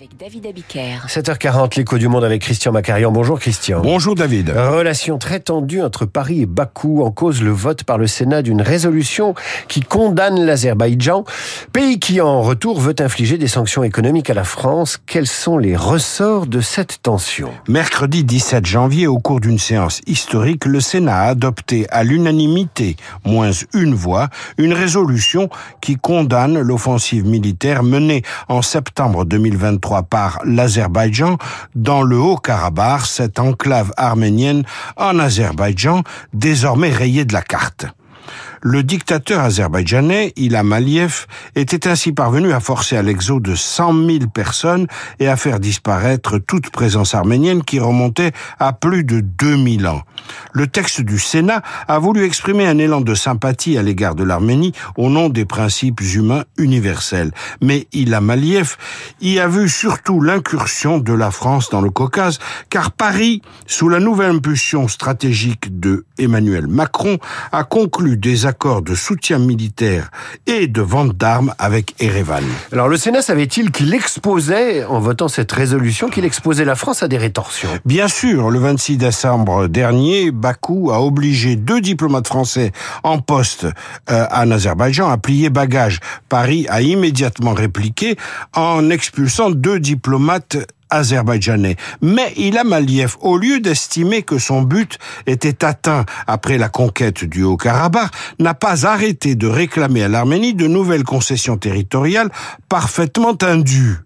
Avec David Abiker. 7h40, l'écho du monde avec Christian Macarian. Bonjour Christian. Bonjour David. Relation très tendue entre Paris et Bakou en cause le vote par le Sénat d'une résolution qui condamne l'Azerbaïdjan, pays qui en retour veut infliger des sanctions économiques à la France. Quels sont les ressorts de cette tension? Mercredi 17 janvier, au cours d'une séance historique, le Sénat a adopté à l'unanimité, moins une voix, une résolution qui condamne l'offensive militaire menée en septembre 2023 par l'Azerbaïdjan dans le Haut-Karabakh, cette enclave arménienne en Azerbaïdjan, désormais rayée de la carte. Le dictateur azerbaïdjanais, Ilham Aliyev, était ainsi parvenu à forcer à l'exode de 100 000 personnes et à faire disparaître toute présence arménienne qui remontait à plus de 2000 ans. Le texte du Sénat a voulu exprimer un élan de sympathie à l'égard de l'Arménie au nom des principes humains universels. Mais Ilham Aliyev y a vu surtout l'incursion de la France dans le Caucase, car Paris, sous la nouvelle impulsion stratégique de Emmanuel Macron, a conclu des accords de soutien militaire et de vente d'armes avec Erevan. Alors le Sénat savait-il qu'il exposait, en votant cette résolution, qu'il exposait la France à des rétorsions? Bien sûr, le 26 décembre dernier, Bakou a obligé deux diplomates français en poste euh, en Azerbaïdjan à plier bagages. Paris a immédiatement répliqué en expulsant deux diplomates azerbaïdjanais. Mais Ilham Aliyev, au lieu d'estimer que son but était atteint après la conquête du Haut-Karabakh, n'a pas arrêté de réclamer à l'Arménie de nouvelles concessions territoriales parfaitement indues.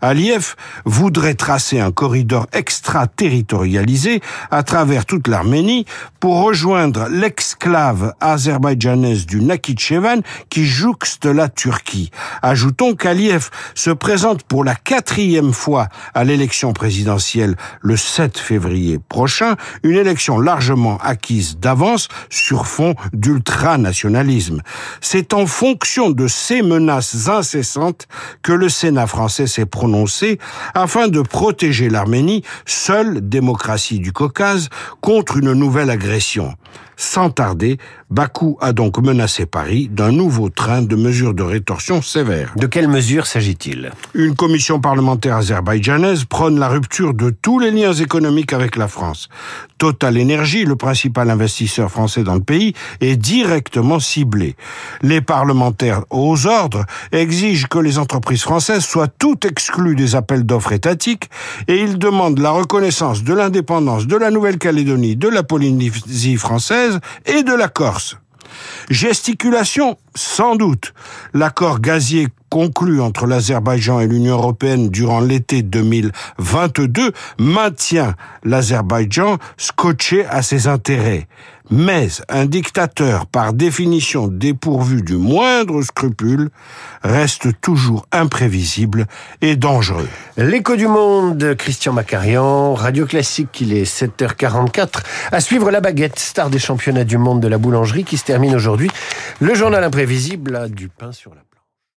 Aliyev voudrait tracer un corridor extraterritorialisé à travers toute l'Arménie pour rejoindre l'exclave azerbaïdjanaise du Nakhichevan qui jouxte la Turquie. Ajoutons qu'Aliyev se présente pour la quatrième fois à l'élection présidentielle le 7 février prochain, une élection largement acquise d'avance sur fond d'ultranationalisme. C'est en fonction de ces menaces incessantes que le Sénat français s'est prononcé afin de protéger l'Arménie, seule démocratie du Caucase, contre une nouvelle agression. Sans tarder, Bakou a donc menacé Paris d'un nouveau train de mesures de rétorsion sévères. De quelles mesures s'agit-il? Une commission parlementaire azerbaïdjanaise prône la rupture de tous les liens économiques avec la France. Total Energy, le principal investisseur français dans le pays, est directement ciblé. Les parlementaires aux ordres exigent que les entreprises françaises soient toutes exclues des appels d'offres étatiques et ils demandent la reconnaissance de l'indépendance de la Nouvelle-Calédonie, de la Polynésie française et de la Corse. Gesticulation, sans doute. L'accord gazier conclu entre l'Azerbaïdjan et l'Union européenne durant l'été 2022 maintient l'Azerbaïdjan scotché à ses intérêts. Mais un dictateur, par définition dépourvu du moindre scrupule, reste toujours imprévisible et dangereux. L'écho du monde, Christian Macarian, Radio Classique, il est 7h44. À suivre la baguette, star des championnats du monde de la boulangerie qui se termine aujourd'hui. Le journal imprévisible a du pain sur la.